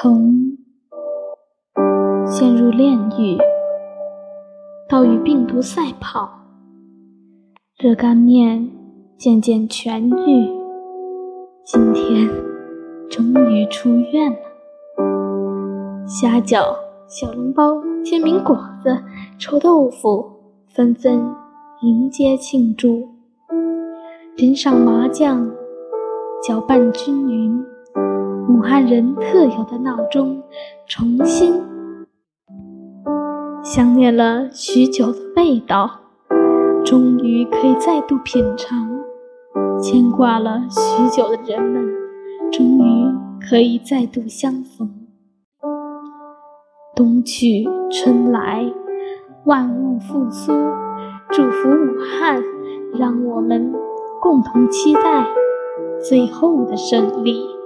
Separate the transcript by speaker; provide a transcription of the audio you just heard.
Speaker 1: 从陷入炼狱到与病毒赛跑，热干面渐渐痊愈，今天终于出院了。虾饺、小笼包、煎饼果子、臭豆腐纷纷迎接庆祝，淋上麻酱，搅拌均匀。武汉人特有的闹钟重新，想念了许久的味道，终于可以再度品尝；牵挂了许久的人们，终于可以再度相逢。冬去春来，万物复苏，祝福武汉，让我们共同期待最后的胜利。